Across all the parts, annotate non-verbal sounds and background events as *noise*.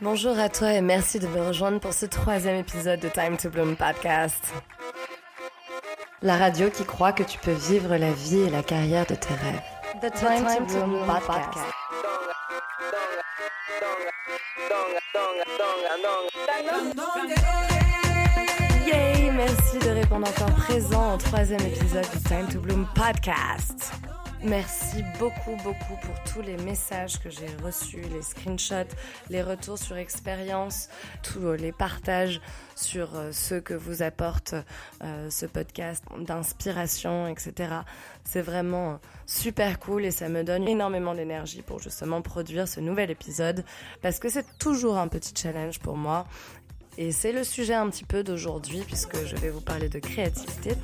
Bonjour à toi et merci de me rejoindre pour ce troisième épisode de Time to Bloom podcast. La radio qui croit que tu peux vivre la vie et la carrière de tes rêves. The Time, to, Bloom, podcast. Yay, merci de répondre encore présent au troisième épisode du Time to Bloom podcast. Merci beaucoup, beaucoup pour tous les messages que j'ai reçus, les screenshots, les retours sur expérience, tous les partages sur euh, ce que vous apporte euh, ce podcast d'inspiration, etc. C'est vraiment super cool et ça me donne énormément d'énergie pour justement produire ce nouvel épisode parce que c'est toujours un petit challenge pour moi et c'est le sujet un petit peu d'aujourd'hui puisque je vais vous parler de créativité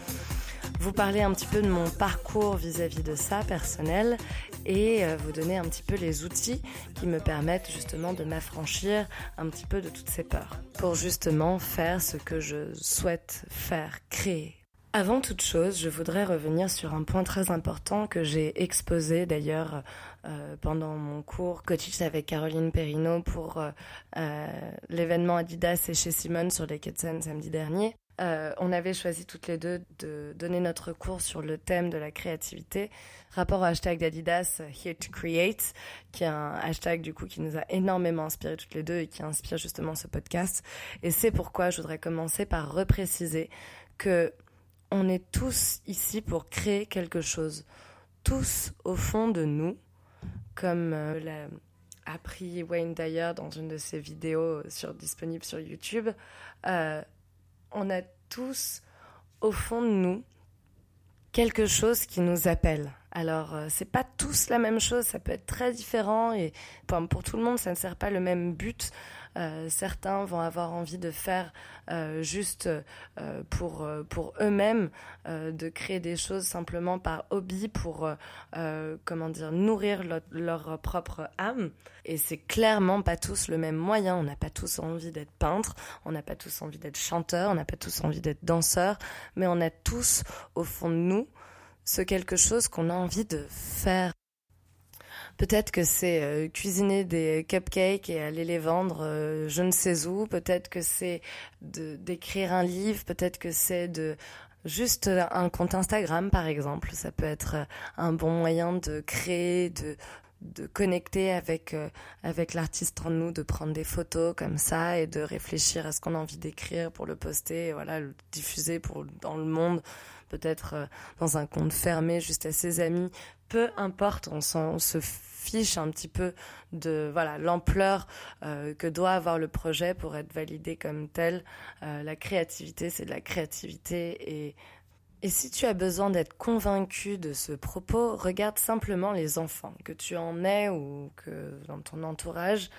vous parler un petit peu de mon parcours vis-à-vis de ça personnel et euh, vous donner un petit peu les outils qui me permettent justement de m'affranchir un petit peu de toutes ces peurs pour justement faire ce que je souhaite faire, créer. Avant toute chose, je voudrais revenir sur un point très important que j'ai exposé d'ailleurs euh, pendant mon cours coaching avec Caroline Perrino pour euh, l'événement Adidas et chez Simone sur les Ketsen samedi dernier. Euh, on avait choisi toutes les deux de donner notre cours sur le thème de la créativité, rapport au hashtag d'Adidas Here to Create, qui est un hashtag du coup qui nous a énormément inspiré toutes les deux et qui inspire justement ce podcast. Et c'est pourquoi je voudrais commencer par repréciser que on est tous ici pour créer quelque chose, tous au fond de nous, comme euh, l'a appris Wayne Dyer dans une de ses vidéos sur, disponible sur YouTube. Euh, on a tous au fond de nous quelque chose qui nous appelle. Alors, euh, c'est pas tous la même chose, ça peut être très différent et pour tout le monde, ça ne sert pas le même but. Euh, certains vont avoir envie de faire euh, juste euh, pour, pour eux-mêmes, de créer des choses simplement par hobby pour, comment dire, nourrir leur propre âme. Et c'est clairement pas tous le même moyen. On n'a pas tous envie d'être peintre, on n'a pas tous envie d'être chanteur, on n'a pas tous envie d'être danseur, mais on a tous au fond de nous ce quelque chose qu'on a envie de faire. Peut-être que c'est euh, cuisiner des cupcakes et aller les vendre euh, je ne sais où. Peut-être que c'est d'écrire un livre. Peut-être que c'est de juste un compte Instagram, par exemple. Ça peut être euh, un bon moyen de créer, de de connecter avec avec l'artiste en nous, de prendre des photos comme ça et de réfléchir à ce qu'on a envie d'écrire pour le poster, voilà, le diffuser pour dans le monde, peut-être dans un compte fermé juste à ses amis. Peu importe, on, on se fiche un petit peu de voilà l'ampleur euh, que doit avoir le projet pour être validé comme tel. Euh, la créativité, c'est de la créativité et et si tu as besoin d'être convaincu de ce propos, regarde simplement les enfants, que tu en aies ou que dans ton entourage,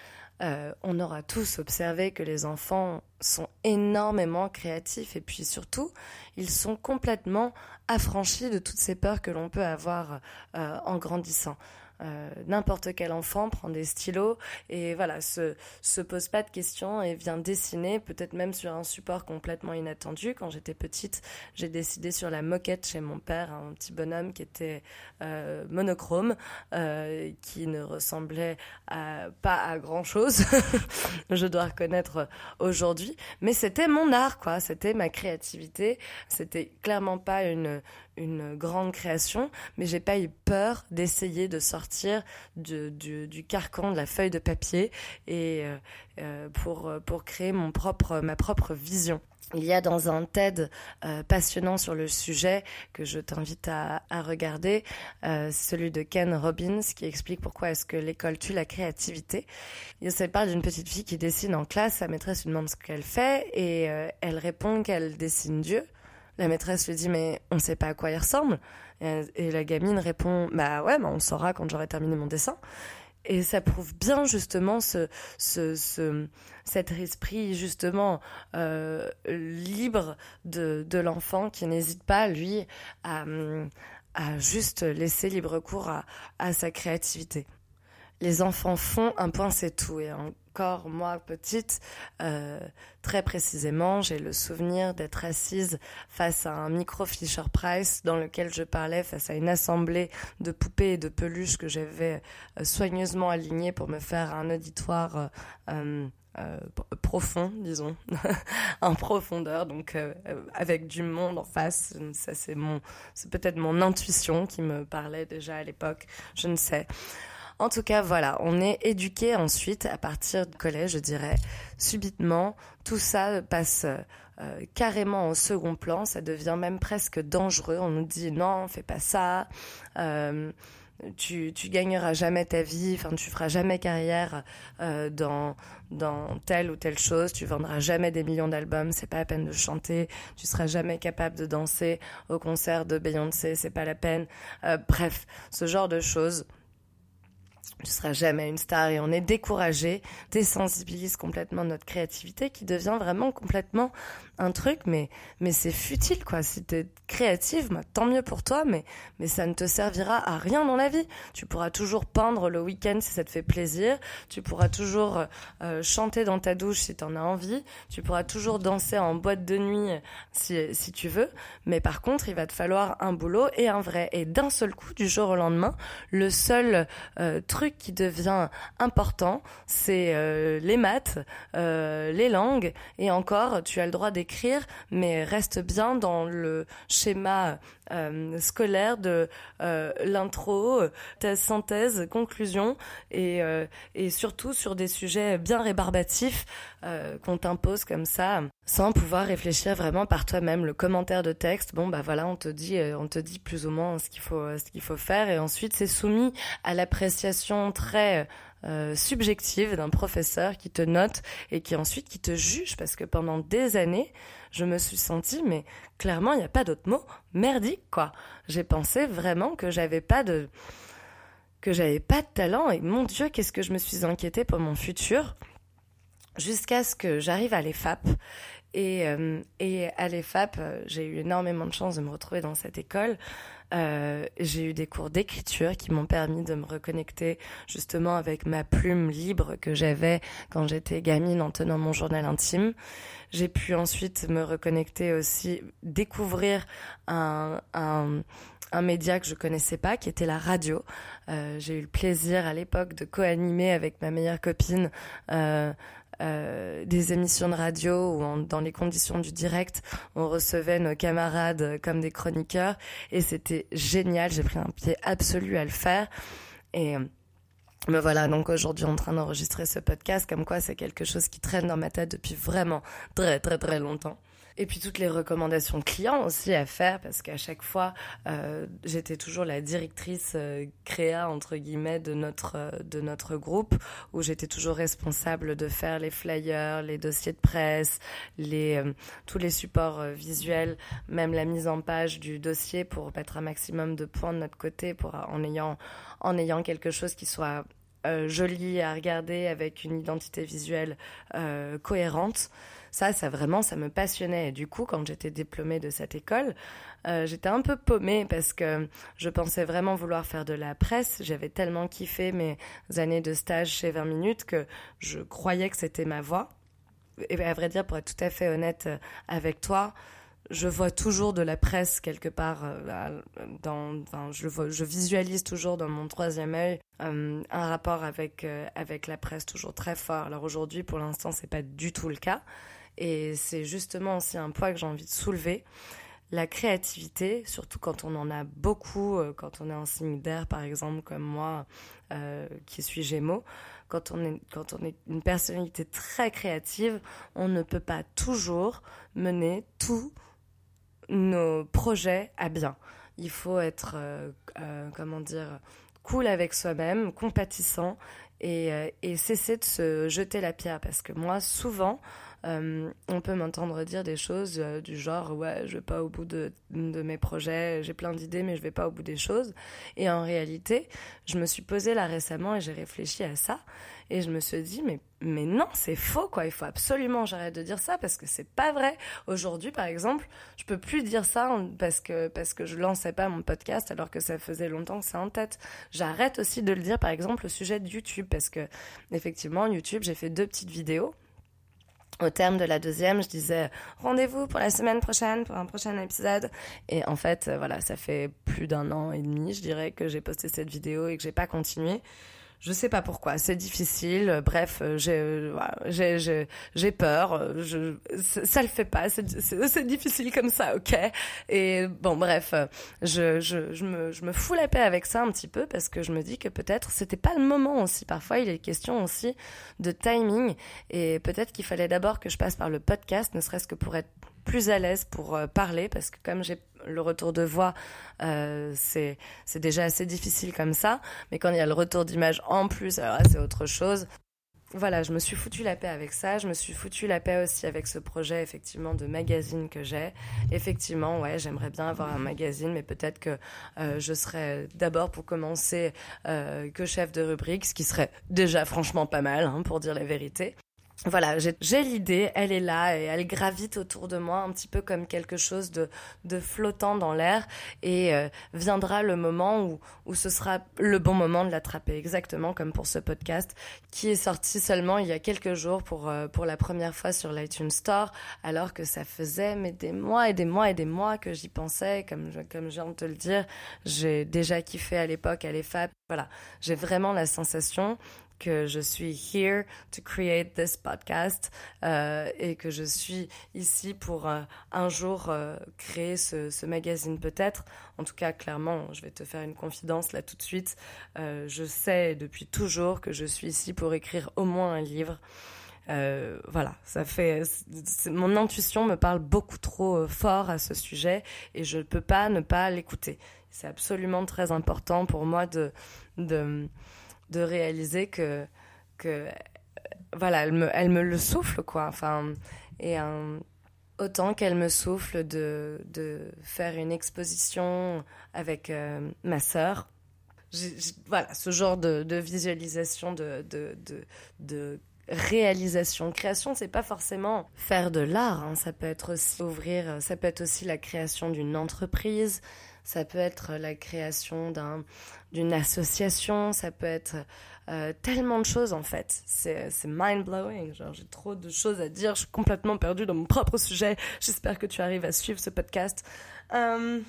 euh, on aura tous observé que les enfants sont énormément créatifs et puis surtout, ils sont complètement affranchis de toutes ces peurs que l'on peut avoir en grandissant. Euh, n'importe quel enfant prend des stylos et voilà, se, se pose pas de questions et vient dessiner, peut-être même sur un support complètement inattendu. Quand j'étais petite, j'ai décidé sur la moquette chez mon père, un petit bonhomme qui était euh, monochrome, euh, qui ne ressemblait pas à grand chose, *laughs* je dois reconnaître aujourd'hui, mais c'était mon art, quoi, c'était ma créativité, c'était clairement pas une, une grande création, mais j'ai pas eu peur d'essayer de sortir du, carcan de la feuille de papier et euh, euh, pour pour créer mon propre ma propre vision. Il y a dans un TED euh, passionnant sur le sujet que je t'invite à, à, regarder, celui de Ken Robbins qui explique pourquoi est-ce que l'école tue la créativité. Il se parle d'une petite fille qui dessine en classe, sa maîtresse lui demande ce qu'elle fait et elle répond qu'elle dessine Dieu. La maîtresse lui dit mais on sait pas à quoi il ressemble. Et, la gamine répond bah ouais, bah on saura quand j'aurai terminé mon dessin. Et ça prouve bien justement ce, ce, ce cet esprit justement euh, libre de, de l'enfant qui n'hésite pas lui à, à juste laisser libre cours à, à sa créativité. les enfants font, un point c'est tout. Encore, moi, petite, euh, très précisément, j'ai le souvenir d'être assise face à un micro Fisher Price dans lequel je parlais face à une assemblée de poupées et de peluches que j'avais euh, soigneusement alignées pour me faire un auditoire euh, profond, disons, *laughs* en profondeur, donc avec du monde en face. Ça, c'est mon, c'est peut-être mon intuition qui me parlait déjà à l'époque. Je ne sais. En tout cas, voilà, on est éduqué ensuite à partir du collège, je dirais, subitement, tout ça passe euh, carrément au second plan, ça devient même presque dangereux. On nous dit non, fais pas ça. Euh, tu, tu gagneras jamais ta vie, enfin tu feras jamais carrière euh, dans dans telle ou telle chose, tu vendras jamais des millions d'albums, c'est pas la peine de chanter, tu seras jamais capable de danser au concert de Beyoncé, c'est pas la peine. bref, ce genre de choses tu seras jamais une star et on est découragé, désensibilise complètement notre créativité qui devient vraiment complètement un truc, mais, mais c'est futile, quoi. Si t'es créative, bah, tant mieux pour toi, mais, mais ça ne te servira à rien dans la vie. Tu pourras toujours peindre le week-end si ça te fait plaisir. Tu pourras toujours euh, chanter dans ta douche si t'en as envie. Tu pourras toujours danser en boîte de nuit si, si tu veux. Mais par contre, il va te falloir un boulot et un vrai. Et d'un seul coup, du jour au lendemain, le seul euh, truc qui devient important, c'est euh, les maths, les langues. Et encore, tu as le droit d'écrire mais reste bien dans le schéma euh, scolaire de euh, l'intro, ta synthèse, conclusion, et, euh, et surtout sur des sujets bien rébarbatifs qu'on t'impose comme ça, sans pouvoir réfléchir vraiment par toi-même. Le commentaire de texte, bon bah voilà, on te dit, on te dit plus ou moins ce qu'il faut, ce qu'il faut faire, et ensuite c'est soumis à l'appréciation très euh, subjective d'un professeur qui te note et qui ensuite qui te juge parce que pendant des années, je me suis sentie, mais clairement, il n'y a pas d'autre mot, merdique, quoi. J'ai pensé vraiment que j'avais pas de, que j'avais pas de talent et mon Dieu, qu'est-ce que je me suis inquiétée pour mon futur jusqu'à ce que j'arrive à l'EFAP. Et, euh, et à l'EFAP, euh, j'ai eu énormément de chance de me retrouver dans cette école euh, j'ai eu des cours d'écriture qui m'ont permis de me reconnecter justement avec ma plume libre que j'avais quand j'étais gamine en tenant mon journal intime. J'ai pu ensuite me reconnecter aussi, découvrir un, un, un média que je connaissais pas, qui était la radio. Euh, j'ai eu le plaisir à l'époque de co-animer avec ma meilleure copine euh, euh, des émissions de radio où dans les conditions du direct, on recevait nos camarades comme des chroniqueurs et c'était génial. J'ai pris un pied absolu à le faire et me voilà donc aujourd'hui en train d'enregistrer ce podcast, comme quoi c'est quelque chose qui traîne dans ma tête depuis vraiment très très très longtemps. Et puis toutes les recommandations clients aussi à faire parce qu'à chaque fois, euh, j'étais toujours la directrice euh, créa entre guillemets de notre euh, de notre groupe où j'étais toujours responsable de faire les flyers, les dossiers de presse, les euh, tous les supports visuels, même la mise en page du dossier pour mettre un maximum de points de notre côté pour en ayant en ayant quelque chose qui soit joli à regarder avec une identité visuelle cohérente. Ça, ça vraiment, ça me passionnait. Et du coup, quand j'étais diplômée de cette école, euh, j'étais un peu paumée parce que je pensais vraiment vouloir faire de la presse. J'avais tellement kiffé mes années de stage chez 20 minutes que je croyais que c'était ma voie. Et à vrai dire, pour être tout à fait honnête euh, avec toi, je vois toujours de la presse quelque part euh, dans, enfin, je, vois, je visualise toujours dans mon troisième œil un rapport avec avec la presse toujours très fort. Alors aujourd'hui, pour l'instant, c'est pas du tout le cas, et c'est justement aussi un point que j'ai envie de soulever. La créativité, surtout quand on en a beaucoup, euh, quand on est en signe d'air par exemple comme moi euh, qui suis Gémeaux, quand on, est, quand on est une personnalité très créative, on ne peut pas toujours mener tous nos projets à bien. Il faut être, euh, comment dire, cool avec soi-même, compatissant et, et, cesser de se jeter la pierre. Parce que moi, souvent, on peut m'entendre dire des choses du genre ouais je vais pas au bout de, de mes projets, j'ai plein d'idées mais je vais pas au bout des choses. Et en réalité, je me suis posée là récemment et j'ai réfléchi à ça et je me suis dit, mais, mais non, c'est faux, quoi. Il faut absolument j'arrête de dire ça parce que c'est pas vrai. Aujourd'hui, par exemple, je peux plus dire ça parce que, parce que je lançais pas mon podcast alors que ça faisait longtemps que c'est en tête. J'arrête aussi de le dire, par exemple, au sujet de YouTube parce que, effectivement, YouTube, j'ai fait deux petites vidéos. Au terme de la deuxième, je disais rendez-vous pour la semaine prochaine pour un prochain épisode. Et en fait, voilà, ça fait plus d'un an et demi, je dirais, que j'ai posté cette vidéo et que j'ai pas continué. Je sais pas pourquoi, c'est difficile. Bref, j'ai j'ai j'ai peur. Je ça le fait pas. C'est difficile comme ça, ok. Et bon, bref, je je je me je me fous la paix avec ça un petit peu parce que je me dis que peut-être c'était pas le moment aussi. Parfois, il est question aussi de timing et peut-être qu'il fallait d'abord que je passe par le podcast, ne serait-ce que pour être plus à l'aise pour euh, parler parce que comme j'ai le retour de voix, euh, c'est déjà assez difficile comme ça. Mais quand il y a le retour d'image en plus, alors c'est autre chose. Voilà, je me suis foutu la paix avec ça. Je me suis foutu la paix aussi avec ce projet effectivement de magazine que j'ai. Effectivement, ouais, j'aimerais bien avoir un magazine, mais peut-être que euh, je serais d'abord pour commencer que chef de rubrique, ce qui serait déjà franchement pas mal hein, pour dire la vérité voilà, j'ai l'idée, elle est là et elle gravite autour de moi un petit peu comme quelque chose de, de flottant dans l'air et euh, viendra le moment où, où ce sera le bon moment de l'attraper, exactement comme pour ce podcast qui est sorti seulement il y a quelques jours pour, euh, pour la première fois sur l'iTunes Store alors que ça faisait mais des mois et des mois et des mois que j'y pensais, comme, comme je de te le dire, j'ai déjà kiffé à l'époque à l'EFAP. Voilà, j'ai vraiment la sensation que je suis here to create this podcast euh, et que je suis ici pour euh, un jour euh, créer ce, magazine peut-être. En tout cas, clairement, je vais te faire une confidence là tout de suite. Je sais depuis toujours que je suis ici pour écrire au moins un livre. Voilà, ça fait mon intuition me parle beaucoup trop fort à ce sujet et je ne peux pas ne pas l'écouter. C'est absolument très important pour moi de de réaliser que, que voilà, elle me, elle me le souffle, quoi. Enfin, et autant qu'elle me souffle de, de faire une exposition avec euh, ma sœur. voilà, ce genre de, de visualisation, de, de, de, de réalisation. Création, c'est pas forcément faire de l'art. Hein. Ça peut être aussi ouvrir, ça peut être aussi la création d'une entreprise. Ça peut être la création d'un d'une association, ça peut être euh, tellement de choses en fait. C'est mind blowing. Genre j'ai trop de choses à dire. Je suis complètement perdue dans mon propre sujet. J'espère que tu arrives à suivre ce podcast. Euh,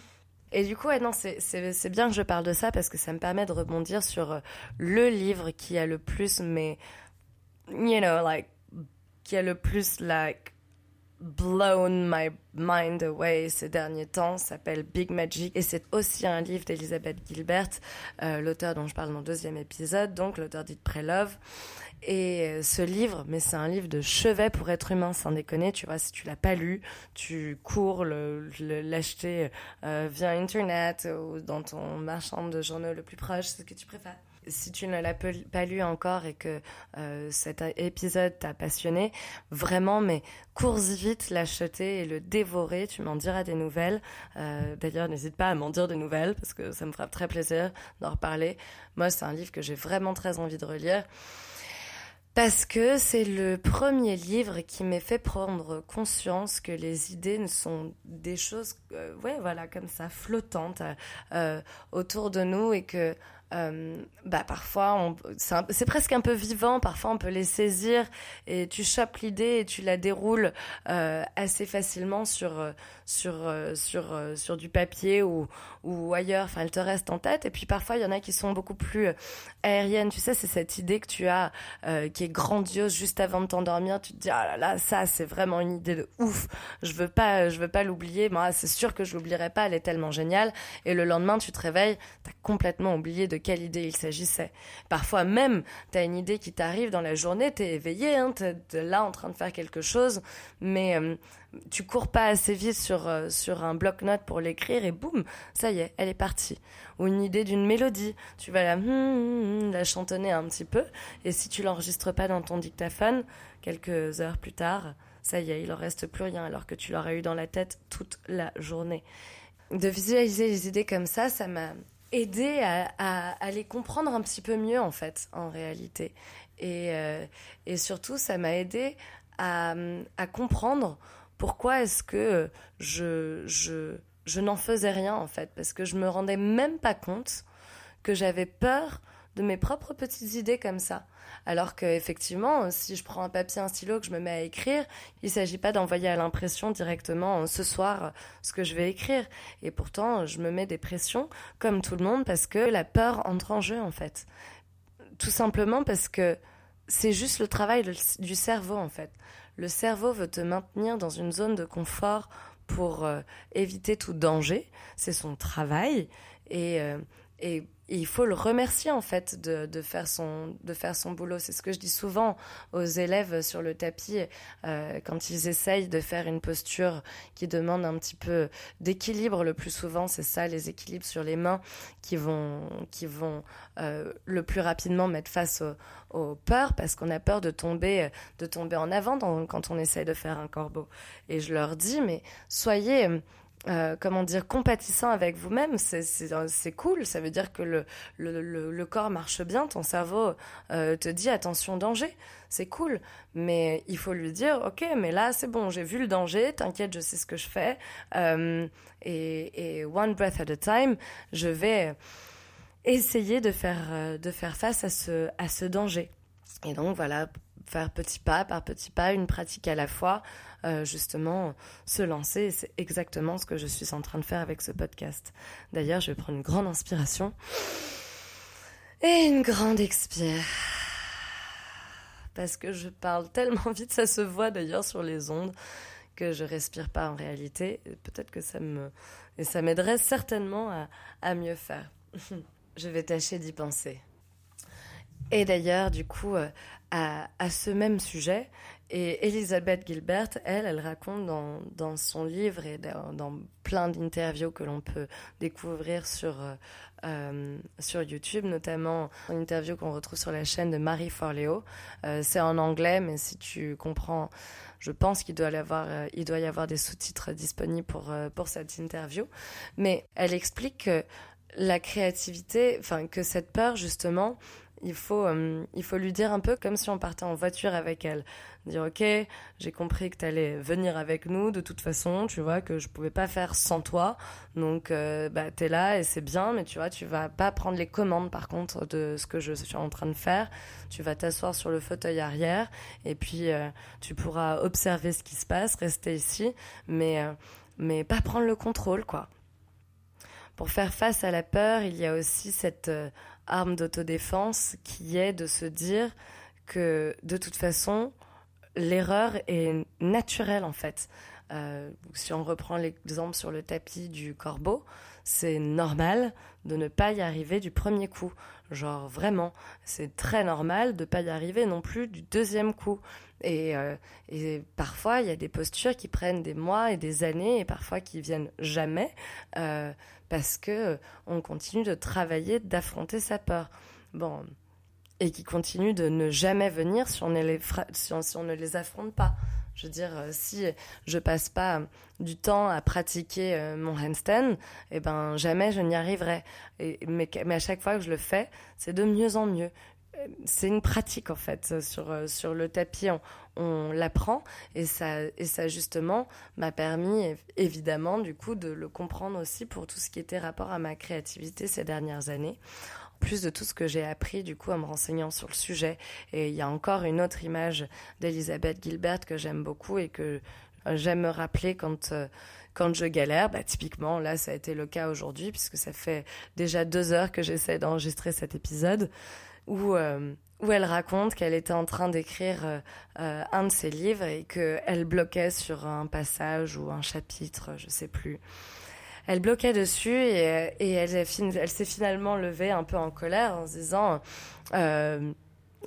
et du coup, ouais, non, c'est bien que je parle de ça parce que ça me permet de rebondir sur euh, le livre qui a le plus, mais you know, like, qui a le plus like blown my mind away ces derniers temps s'appelle Big Magic et c'est aussi un livre d'Elizabeth Gilbert, euh, l'auteur dont je parle dans le deuxième épisode, donc l'auteur dit Pré-Love. Et euh, ce livre, mais c'est un livre de chevet pour être humain, sans déconner. Tu vois, si tu l'as pas lu, tu cours l'acheter euh, via Internet ou dans ton marchand de journaux le plus proche, ce que tu préfères si tu ne l'as pas lu encore et que euh, cet épisode t'a passionné, vraiment, mais cours vite l'acheter et le dévorer. Tu m'en diras des nouvelles. Euh, d'ailleurs, n'hésite pas à m'en dire des nouvelles parce que ça me fera très plaisir d'en reparler. Moi, c'est un livre que j'ai vraiment très envie de relire. Parce que c'est le premier livre qui m'ait fait prendre conscience que les idées ne sont des choses, euh, voilà, comme ça, flottantes autour de nous et que euh, bah parfois c'est presque un peu vivant. Parfois on peut les saisir et tu chopes l'idée et tu la déroules euh, assez facilement sur euh, sur sur sur du papier ou ou ailleurs. Enfin elle te reste en tête. Et puis parfois il y en a qui sont beaucoup plus aériennes. Tu sais c'est cette idée que tu as qui est grandiose juste avant de t'endormir. Tu te dis ah là là ça c'est vraiment une idée de ouf. Je veux pas je veux pas l'oublier. Moi c'est sûr que je l'oublierai pas. Elle est tellement géniale. Et le lendemain tu te réveilles t'as complètement oublié de quelle idée il s'agissait. Parfois même, tu as une idée qui t'arrive dans la journée, tu es éveillé, hein, tu es là en train de faire quelque chose, mais euh, tu cours pas assez vite sur, euh, sur un bloc-notes pour l'écrire et boum, ça y est, elle est partie. Ou une idée d'une mélodie, tu vas la, hum, hum, hum, la chantonner un petit peu, et si tu l'enregistres pas dans ton dictaphone, quelques heures plus tard, ça y est, il en reste plus rien alors que tu l'aurais eu dans la tête toute la journée. De visualiser les idées comme ça, ça m'a aidé à, les comprendre un petit peu mieux en fait, en réalité. Et, euh, et surtout, ça m'a aidé à, à, comprendre pourquoi est-ce que je, je, je n'en faisais rien en fait, parce que je me rendais même pas compte que j'avais peur de mes propres petites idées comme ça. Alors que effectivement, si je prends un papier, un stylo, que je me mets à écrire, il ne s'agit pas d'envoyer à l'impression directement euh, ce soir euh, ce que je vais écrire. Et pourtant, je me mets des pressions comme tout le monde parce que la peur entre en jeu en fait. Tout simplement parce que c'est juste le travail du cerveau en fait. Le cerveau veut te maintenir dans une zone de confort pour euh, éviter tout danger. C'est son travail et, et il faut le remercier en fait de, faire son de faire son boulot. C'est ce que je dis souvent aux élèves sur le tapis euh, quand ils essayent de faire une posture qui demande un petit peu d'équilibre. Le plus souvent, c'est ça, les équilibres sur les mains qui vont qui vont euh, le plus rapidement mettre face aux, peurs parce qu'on a peur de tomber de tomber en avant quand on essaye de faire un corbeau. Et je leur dis mais soyez euh, comment dire, compatissant avec vous-même, c'est cool. Ça veut dire que le, corps marche bien, ton cerveau euh, te dit attention danger, c'est cool. Mais il faut lui dire ok, mais là c'est bon, j'ai vu le danger, t'inquiète, je sais ce que je fais. Euh, et, et, one breath at a time, je vais essayer de faire de faire face à ce à ce danger. Et donc voilà, faire petit pas par petit pas, une pratique à la fois. Euh, justement se lancer. C'est exactement ce que je suis en train de faire avec ce podcast. D'ailleurs, je vais prendre une grande inspiration et une grande expire. Parce que je parle tellement *laughs* vite, ça se voit d'ailleurs sur les ondes, que je respire pas en réalité. Peut-être que ça me. Et ça m'aiderait certainement à, mieux faire. *laughs* je vais tâcher d'y penser. Et d'ailleurs, du coup, euh, à, ce même sujet, et Elisabeth Gilbert, elle, elle raconte dans, dans son livre et dans, plein d'interviews que l'on peut découvrir sur, euh, euh, sur YouTube, notamment une interview qu'on retrouve sur la chaîne de Marie Forleo. Euh, c'est en anglais, mais si tu comprends, je pense qu'il doit, y avoir, il doit y avoir des sous-titres disponibles pour, pour cette interview. Mais elle explique que la créativité, enfin que cette peur justement, il faut, euh, il faut lui dire un peu comme si on partait en voiture avec elle. Dire, ok, j'ai compris que tu allais venir avec nous de toute façon, tu vois, que je pouvais pas faire sans toi. Donc, euh, bah, tu es là et c'est bien, mais tu vois, tu vas pas prendre les commandes par contre de ce que je suis en train de faire. Tu vas t'asseoir sur le fauteuil arrière et puis euh, tu pourras observer ce qui se passe, rester ici, mais, mais pas prendre le contrôle, quoi. Pour faire face à la peur, il y a aussi cette arme d'autodéfense qui est de se dire que de toute façon, l'erreur est naturelle en fait. Euh, si on reprend l'exemple sur le tapis du corbeau, c'est normal de ne pas y arriver du premier coup. Genre vraiment, c'est très normal de ne pas y arriver non plus du deuxième coup. Et, euh, et parfois, il y a des postures qui prennent des mois et des années et parfois qui viennent jamais. Euh, parce que on continue de travailler, d'affronter sa peur. Bon, et qui continue de ne jamais venir si on, ne les, si on, ne les affronte pas. Je veux dire, euh, si je passe pas du temps à pratiquer euh, mon handstand, eh ben jamais je n'y arriverai. Mais, mais à chaque fois que je le fais, c'est de mieux en mieux c'est une pratique en fait sur euh, sur le tapis. On, on l'apprend et ça et ça justement m'a permis évidemment du coup de le comprendre aussi pour tout ce qui était rapport à ma créativité ces dernières années. Plus de tout ce que j'ai appris du coup en me renseignant sur le sujet. Et il y a encore une autre image d'Elisabeth Gilbert que j'aime beaucoup et que j'aime me rappeler quand euh, quand je galère, bah, typiquement, là, ça a été le cas aujourd'hui, puisque ça fait déjà deux heures que j'essaie d'enregistrer cet épisode où, euh, où elle raconte qu'elle était en train d'écrire euh, euh, un de ses livres et qu'elle bloquait sur un passage ou un chapitre, je sais plus. Elle bloquait dessus et, et elle s'est finalement levée un peu en colère en se disant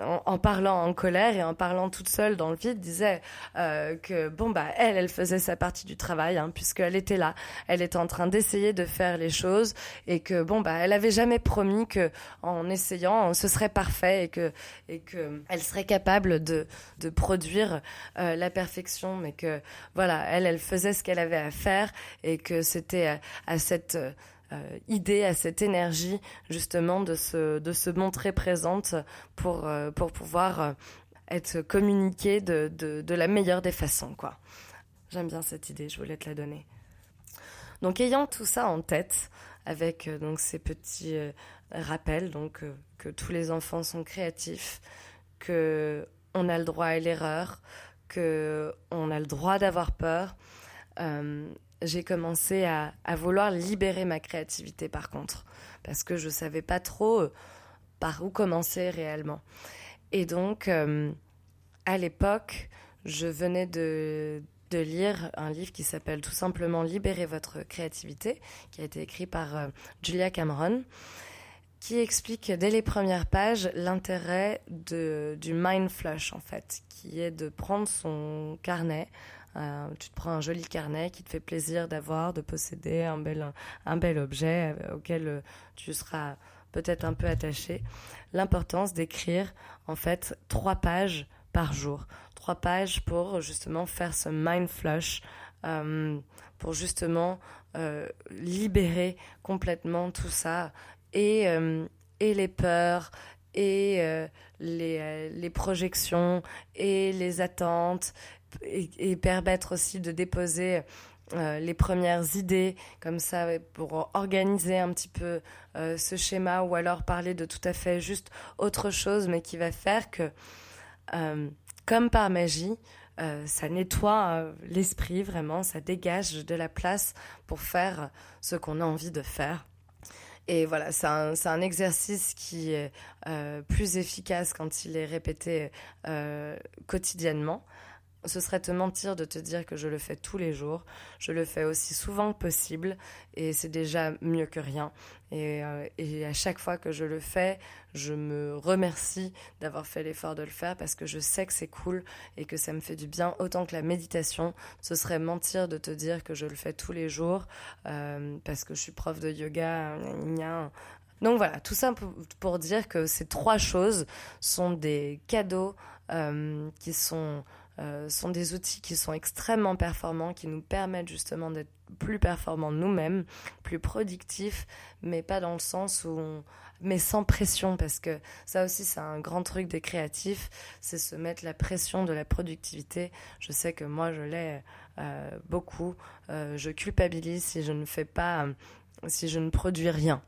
en, parlant en colère et en parlant toute seule dans le vide, disait euh, que bon bah elle, elle faisait sa partie du travail hein, puisqu'elle était là, elle était en train d'essayer de faire les choses et que bon bah elle avait jamais promis que en essayant ce serait parfait et que et que elle serait capable de de produire euh, la perfection, mais que voilà elle elle faisait ce qu'elle avait à faire et que c'était à, à cette euh, idée, à cette énergie justement de se, de se montrer présente pour, euh, pour pouvoir euh, être communiquée de, de, la meilleure des façons. quoi. J'aime bien cette idée, je voulais te la donner. Donc ayant tout ça en tête, avec donc ces petits rappels, donc que tous les enfants sont créatifs, que on a le droit à l'erreur, que on a le droit d'avoir peur, j'ai commencé à, vouloir libérer ma créativité par contre, parce que je ne savais pas trop euh, par où commencer réellement. Et donc, euh, à l'époque, je venais de, lire un livre qui s'appelle tout simplement Libérer votre créativité, qui a été écrit par euh, Julia Cameron, qui explique dès les premières pages l'intérêt du mind flush en fait, qui est de prendre son carnet, euh, tu te prends un joli carnet qui te fait plaisir d'avoir, de posséder un bel, un bel objet euh, auquel euh, tu seras peut-être un peu attaché. L'importance d'écrire en fait trois pages par jour, trois pages pour justement faire ce mind flush, pour justement libérer complètement tout ça et et les peurs et les, les projections et les attentes et, permettre aussi de déposer euh, les premières idées comme ça pour organiser un petit peu euh, ce schéma ou alors parler de tout à fait juste autre chose mais qui va faire que euh, comme par magie ça nettoie l'esprit vraiment ça dégage de la place pour faire ce qu'on a envie de faire. Et voilà, c'est un, un, exercice qui est plus efficace quand il est répété quotidiennement ce serait te mentir de te dire que je le fais tous les jours. Je le fais aussi souvent que possible et c'est déjà mieux que rien. Et, euh, et, à chaque fois que je le fais, je me remercie d'avoir fait l'effort de le faire parce que je sais que c'est cool et que ça me fait du bien autant que la méditation. Ce serait mentir de te dire que je le fais tous les jours euh, parce que je suis prof de yoga. Donc voilà, tout ça pour, pour dire que ces trois choses sont des cadeaux euh, qui sont euh, sont des outils qui sont extrêmement performants, qui nous permettent justement d'être plus performants nous-mêmes, plus productifs, mais pas dans le sens où on... mais sans pression, parce que ça aussi c'est un grand truc des créatifs, c'est se mettre la pression de la productivité. Je sais que moi je l'ai euh, beaucoup, euh, je culpabilise si je ne fais pas, si je ne produis rien.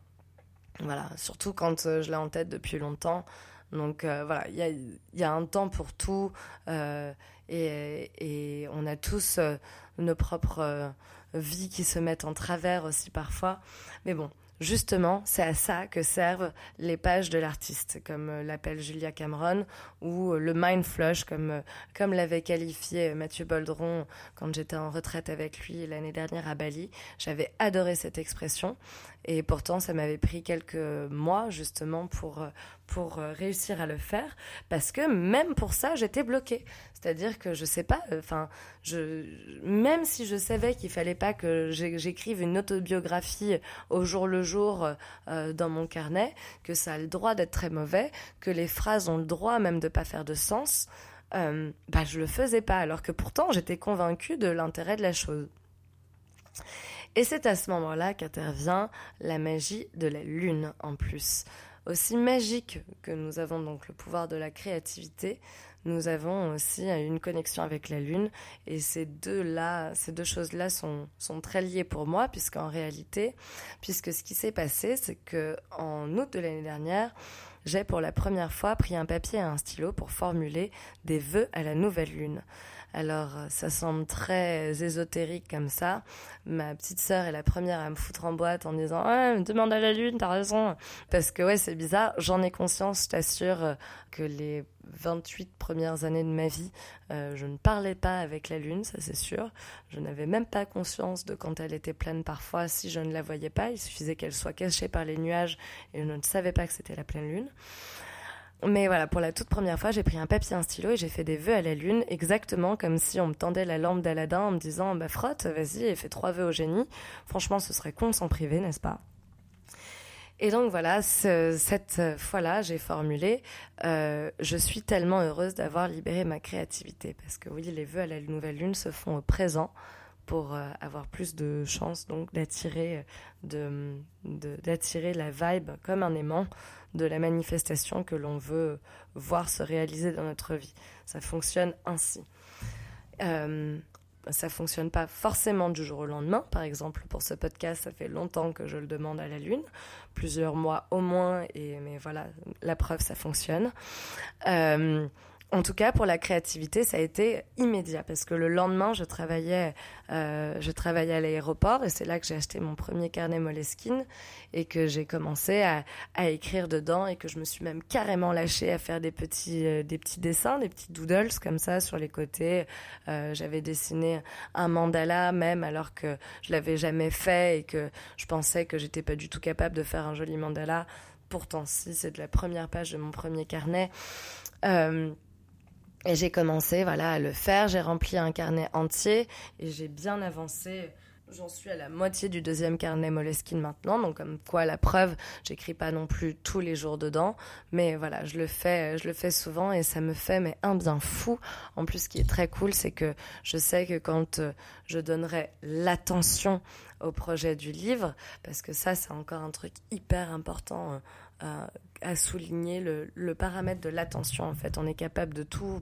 Voilà, surtout quand je l'ai en tête depuis longtemps. Donc voilà, il y a, y a, un temps pour tout. Et, on a tous euh, nos propres euh, vies qui se mettent en travers aussi parfois. Mais bon, Justement, c'est à ça que servent les pages de l'artiste, comme euh, l'appelle Julia Cameron, ou le mind flush, comme, comme l'avait qualifié Mathieu Boldron quand j'étais en retraite avec lui l'année dernière à Bali. J'avais adoré cette expression, et pourtant ça m'avait pris quelques mois justement pour, pour réussir à le faire, parce que même pour ça, j'étais bloquée. C'est-à-dire que je sais pas, enfin, je, même si je savais qu'il fallait pas que j'écrive une autobiographie au jour le jour euh, dans mon carnet, que ça a le droit d'être très mauvais, que les phrases ont le droit même de pas faire de sens, euh, bah je le faisais pas, alors que pourtant j'étais convaincue de l'intérêt de la chose. Et c'est à ce moment-là qu'intervient la magie de la lune en plus. Aussi magique que nous avons donc le pouvoir de la créativité, nous avons aussi une connexion avec la Lune. Et ces deux-là, ces deux choses-là sont, sont très liées pour moi, puisqu'en réalité, puisque ce qui s'est passé, c'est que en août de l'année dernière, j'ai pour la première fois pris un papier et un stylo pour formuler des vœux à la nouvelle lune. Alors, euh, ça semble très ésotérique comme ça. Ma petite sœur est la première à me foutre en boîte en disant Ouais, demande à la lune, t'as raison. Parce que, ouais, c'est bizarre. J'en ai conscience, je t'assure, euh, que les 28 premières années de ma vie, euh, je ne parlais pas avec la lune, ça c'est sûr. Je n'avais même pas conscience de quand elle était pleine parfois si je ne la voyais pas. Il suffisait qu'elle soit cachée par les nuages et je ne savais pas que c'était la pleine lune. Mais voilà, pour la toute première fois, j'ai pris un papier, un stylo et j'ai fait des vœux à la lune, exactement comme si on me tendait la lampe d'Aladin en me disant bah frotte, vas-y et fais trois vœux au génie. Franchement, ce serait con de s'en priver, n'est-ce pas? Et donc voilà, cette fois-là, j'ai formulé euh, Je suis tellement heureuse d'avoir libéré ma créativité. Parce que oui, les vœux à la nouvelle lune se font au présent pour euh, avoir plus de chances donc d'attirer de, la vibe comme un aimant de la manifestation que l'on veut voir se réaliser dans notre vie. Ça fonctionne ainsi. Euh, ça fonctionne pas forcément du jour au lendemain. Par exemple, pour ce podcast, ça fait longtemps que je le demande à la Lune, plusieurs mois au moins, et mais voilà, la preuve, ça fonctionne. Euh, en tout cas, pour la créativité, ça a été immédiat parce que le lendemain, je travaillais, euh, je travaillais à l'aéroport et c'est là que j'ai acheté mon premier carnet Moleskine et que j'ai commencé à, à, écrire dedans et que je me suis même carrément lâchée à faire des petits, euh, des petits dessins, des petits doodles comme ça sur les côtés. Euh, J'avais dessiné un mandala même alors que je l'avais jamais fait et que je pensais que j'étais pas du tout capable de faire un joli mandala. Pourtant, si, c'est de la première page de mon premier carnet. Et j'ai commencé voilà, à le faire, j'ai rempli un carnet entier et j'ai bien avancé. J'en suis à la moitié du deuxième carnet Moleskine maintenant, donc comme quoi la preuve, j'écris pas non plus tous les jours dedans, mais voilà, je le fais, je le fais souvent et ça me fait mais un bien fou. En plus, ce qui est très cool, c'est que je sais que quand euh, je donnerai l'attention au projet du livre, parce que ça, c'est encore un truc hyper important euh, à, souligner, le, le paramètre de l'attention. En fait, on est capable de tout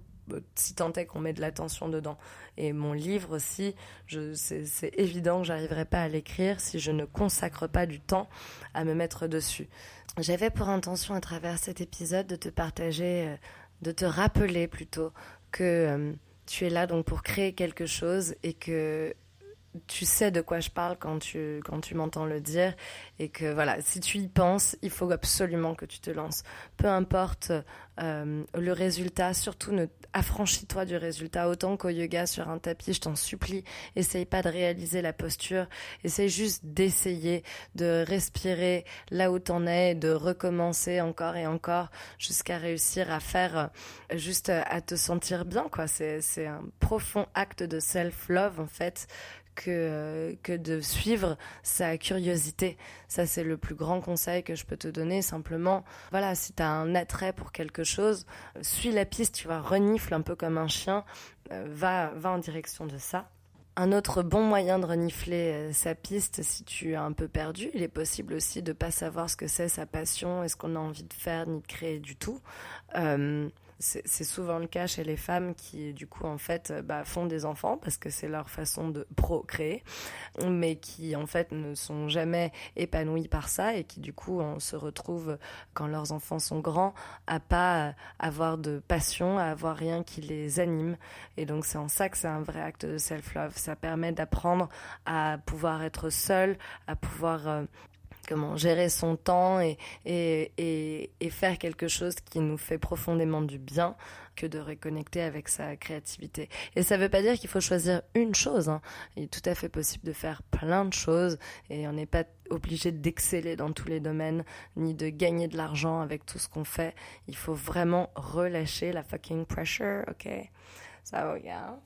si tant est qu'on met de l'attention dedans. Et mon livre aussi, c'est évident que j'arriverai pas à l'écrire si je ne consacre pas du temps à me mettre dessus. J'avais pour intention à travers cet épisode de te partager, euh, de te rappeler plutôt que euh, tu es là donc pour créer quelque chose et que tu sais de quoi je parle quand tu, quand tu m'entends le dire et que voilà, si tu y penses, il faut absolument que tu te lances. Peu importe euh, le résultat, surtout ne affranchis-toi du résultat autant qu'au yoga sur un tapis, je t'en supplie, essaye pas de réaliser la posture, essaye juste d'essayer de respirer là où t'en es, de recommencer encore et encore jusqu'à réussir à faire euh, juste à te sentir bien quoi. C'est c'est un profond acte de self-love en fait que, de suivre sa curiosité. Ça, c'est le plus grand conseil que je peux te donner. Simplement, voilà, si tu as un attrait pour quelque chose, suis la piste, tu vas renifle un peu comme un chien, euh, va, va en direction de ça. Un autre bon moyen de renifler euh, sa piste si tu es un peu perdu, il est possible aussi de pas savoir ce que c'est sa passion et ce qu'on a envie de faire ni de créer du tout. Euh, c'est souvent le cas chez les femmes qui, du coup, en fait, euh, bah, font des enfants parce que c'est leur façon de procréer, mais qui, en fait, ne sont jamais épanouies par ça et qui, du coup, on se retrouvent, quand leurs enfants sont grands, à pas avoir de passion, à avoir rien qui les anime. Et donc, c'est en ça que c'est un vrai acte de self-love. Ça permet d'apprendre à pouvoir être seul, à pouvoir euh, comment gérer son temps et, et, et, faire quelque chose qui nous fait profondément du bien que de reconnecter avec sa créativité. Et ça ne veut pas dire qu'il faut choisir une chose. Hein. Il est tout à fait possible de faire plein de choses et on n'est pas obligé d'exceller dans tous les domaines ni de gagner de l'argent avec tout ce qu'on fait. Il faut vraiment relâcher la fucking pressure, ok? So, yeah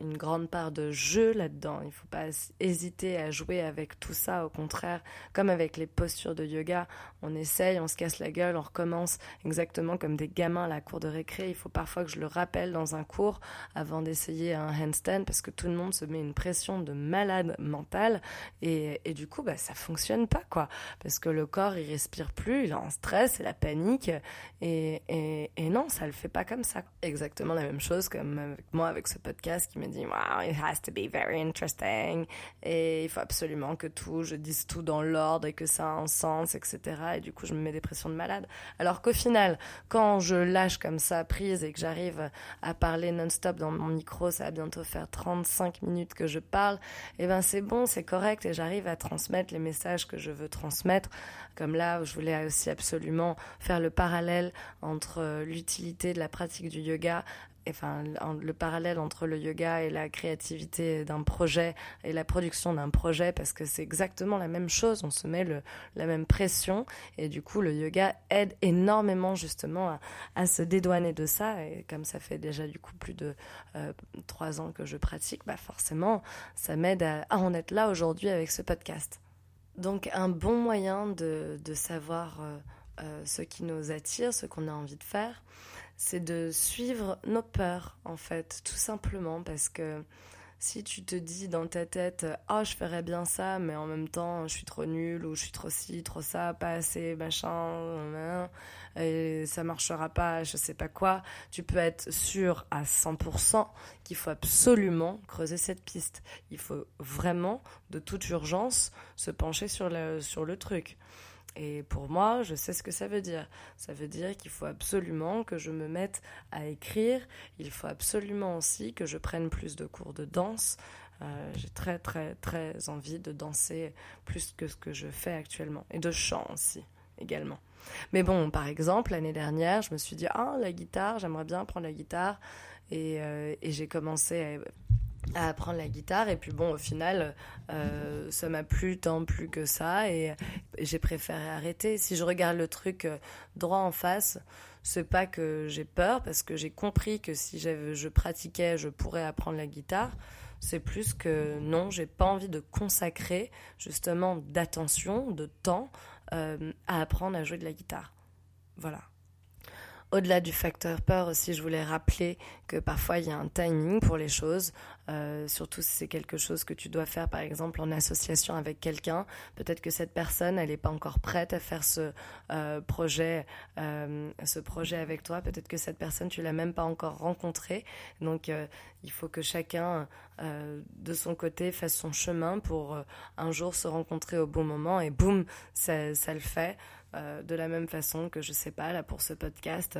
une grande part de jeu là-dedans. Il ne faut pas hésiter à jouer avec tout ça. Au contraire, comme avec les postures de yoga, on essaye, on se casse la gueule, on recommence exactement comme des gamins à la cour de récré. Il faut parfois que je le rappelle dans un cours avant d'essayer un handstand parce que tout le monde se met une pression de malade mental et, et du coup, bah, ça fonctionne pas, quoi. Parce que le corps, il respire plus, il est en stress, c'est la panique et, et, non, ça le fait pas comme ça. Exactement la même chose comme avec moi avec ce podcast qui dit wow, it has to be very interesting et il faut absolument que tout, je dise tout dans l'ordre et que ça a un sens, etc. Et du coup, je me mets des pressions de malade. Alors qu'au final, quand je lâche comme ça prise et que j'arrive à parler non-stop dans mon micro, ça va bientôt faire 35 minutes que je parle, et eh ben c'est bon, c'est correct et j'arrive à transmettre les messages que je veux transmettre. Comme là, je voulais aussi absolument faire le parallèle entre l'utilité de la pratique du yoga enfin le parallèle entre le yoga et la créativité d'un projet et la production d'un projet parce que c'est exactement la même chose, on se met le, la même pression et du coup le yoga aide énormément justement à, se dédouaner de ça et comme ça fait déjà du coup plus de euh, trois ans que je pratique, bah forcément ça m'aide à, en être là aujourd'hui avec ce podcast. Donc un bon moyen de, de savoir euh, euh, ce qui nous attire, ce qu'on a envie de faire, c'est de suivre nos peurs, en fait, tout simplement, parce que si tu te dis dans ta tête, oh, je ferais bien ça, mais en même temps, je suis trop nulle, ou je suis trop ci, trop ça, pas assez, machin, et ça marchera pas, je sais pas quoi, tu peux être sûr à 100% qu'il faut absolument creuser cette piste. Il faut vraiment, de toute urgence, se pencher sur le, sur le truc. Et pour moi, je sais ce que ça veut dire. Ça veut dire qu'il faut absolument que je me mette à écrire. Il faut absolument aussi que je prenne plus de cours de danse. Euh, j'ai très très très envie de danser plus que ce que je fais actuellement. Et de chant aussi, également. Mais bon, par exemple, l'année dernière, je me suis dit, ah, la guitare, j'aimerais bien prendre la guitare. Et, euh, et j'ai commencé à à apprendre la guitare. Et puis bon au final euh, ça m'a plu tant plus que ça. Et, j'ai préféré arrêter. Si je regarde le truc euh, droit en face c'est pas que j'ai peur parce que j'ai compris que si je pratiquais je pourrais apprendre la guitare. C'est plus que non j'ai pas envie de consacrer justement d'attention de temps euh, à apprendre à jouer de la guitare. Voilà au-delà du facteur peur aussi, je voulais rappeler que parfois il y a un timing pour les choses, euh, surtout si c'est quelque chose que tu dois faire par exemple en association avec quelqu'un. Peut-être que cette personne, elle n'est pas encore prête à faire ce euh, projet, euh, ce projet avec toi. Peut-être que cette personne, tu l'as même pas encore rencontrée. Donc il faut que chacun de son côté fasse son chemin pour un jour se rencontrer au bon moment et boum, ça, ça le fait. Euh, de la même façon que je sais pas là pour ce podcast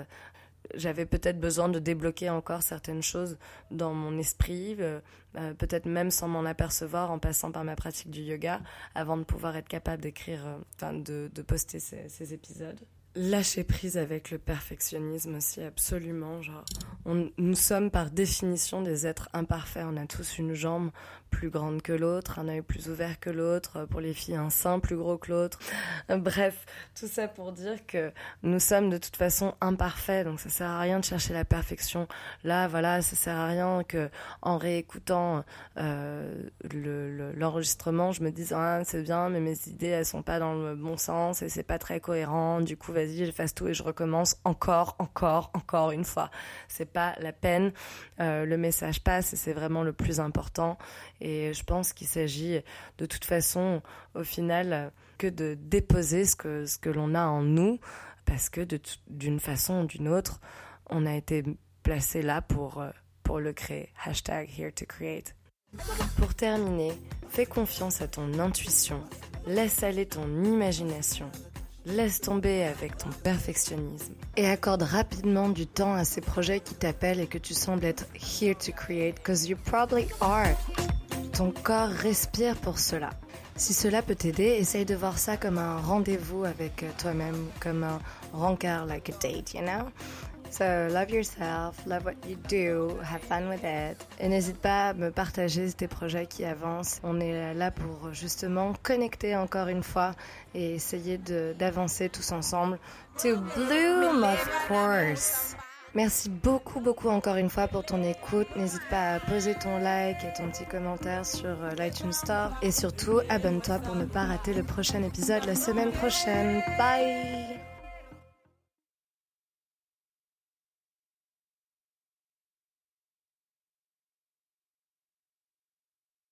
j'avais peut-être besoin de débloquer encore certaines choses dans mon esprit, euh, euh, peut-être même sans m'en apercevoir en passant par ma pratique du yoga, avant de pouvoir être capable d'écrire, enfin de, poster ces épisodes lâcher prise avec le perfectionnisme aussi, absolument. Genre, nous sommes par définition des êtres imparfaits. On a tous une jambe plus grande que l'autre, un œil plus ouvert que l'autre, pour les filles un sein plus gros que l'autre. *laughs* Bref, tout ça pour dire que nous sommes de toute façon imparfaits, donc ça sert à rien de chercher la perfection. Là, voilà, ça sert à rien que en réécoutant euh, l'enregistrement, je me dise ah c'est bien, mais mes idées elles sont pas dans le bon sens et c'est pas très cohérent. Du coup, vas-y, je fasse tout et je recommence encore, encore, encore une fois. C'est pas la peine. Euh, le message passe et c'est vraiment le plus important. Je pense qu'il s'agit de toute façon, au final, que de déposer ce que, ce que l'on a en nous, parce que d'une façon ou d'une autre, on a été placé là pour, euh, pour le créer. Hashtag here to create. Pour terminer, fais confiance à ton intuition, laisse aller ton imagination Laisse tomber avec ton perfectionnisme et accorde rapidement du temps à ces projets qui t'appellent et que tu sembles être here to create cause you probably are. Ton corps respire pour cela. Si cela peut t'aider, essaye de voir ça comme un rendez-vous avec toi-même, comme un rencard, like a date, you know? So, love yourself, love what you do, have fun with it. Et n'hésite pas à me partager tes projets qui avancent. On est là pour justement connecter encore une fois et essayer d'avancer tous ensemble. To bloom, of course. Merci beaucoup, beaucoup encore une fois pour ton écoute. N'hésite pas à poser ton like et ton petit commentaire sur euh, l'iTunes Store. Et surtout, abonne-toi pour ne pas rater le prochain épisode la semaine prochaine. Bye